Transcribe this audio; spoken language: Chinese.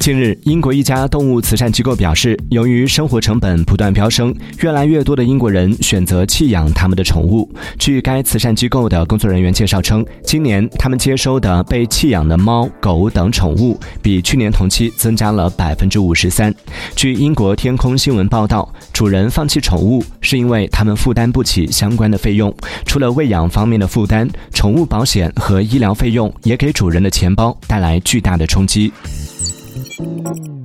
近日，英国一家动物慈善机构表示，由于生活成本不断飙升，越来越多的英国人选择弃养他们的宠物。据该慈善机构的工作人员介绍称，今年他们接收的被弃养的猫、狗等宠物比去年同期增加了百分之五十三。据英国天空新闻报道，主人放弃宠物是因为他们负担不起相关的费用。除了喂养方面的负担，宠物保险和医疗费用也给主人的钱包带来巨大的冲击。Música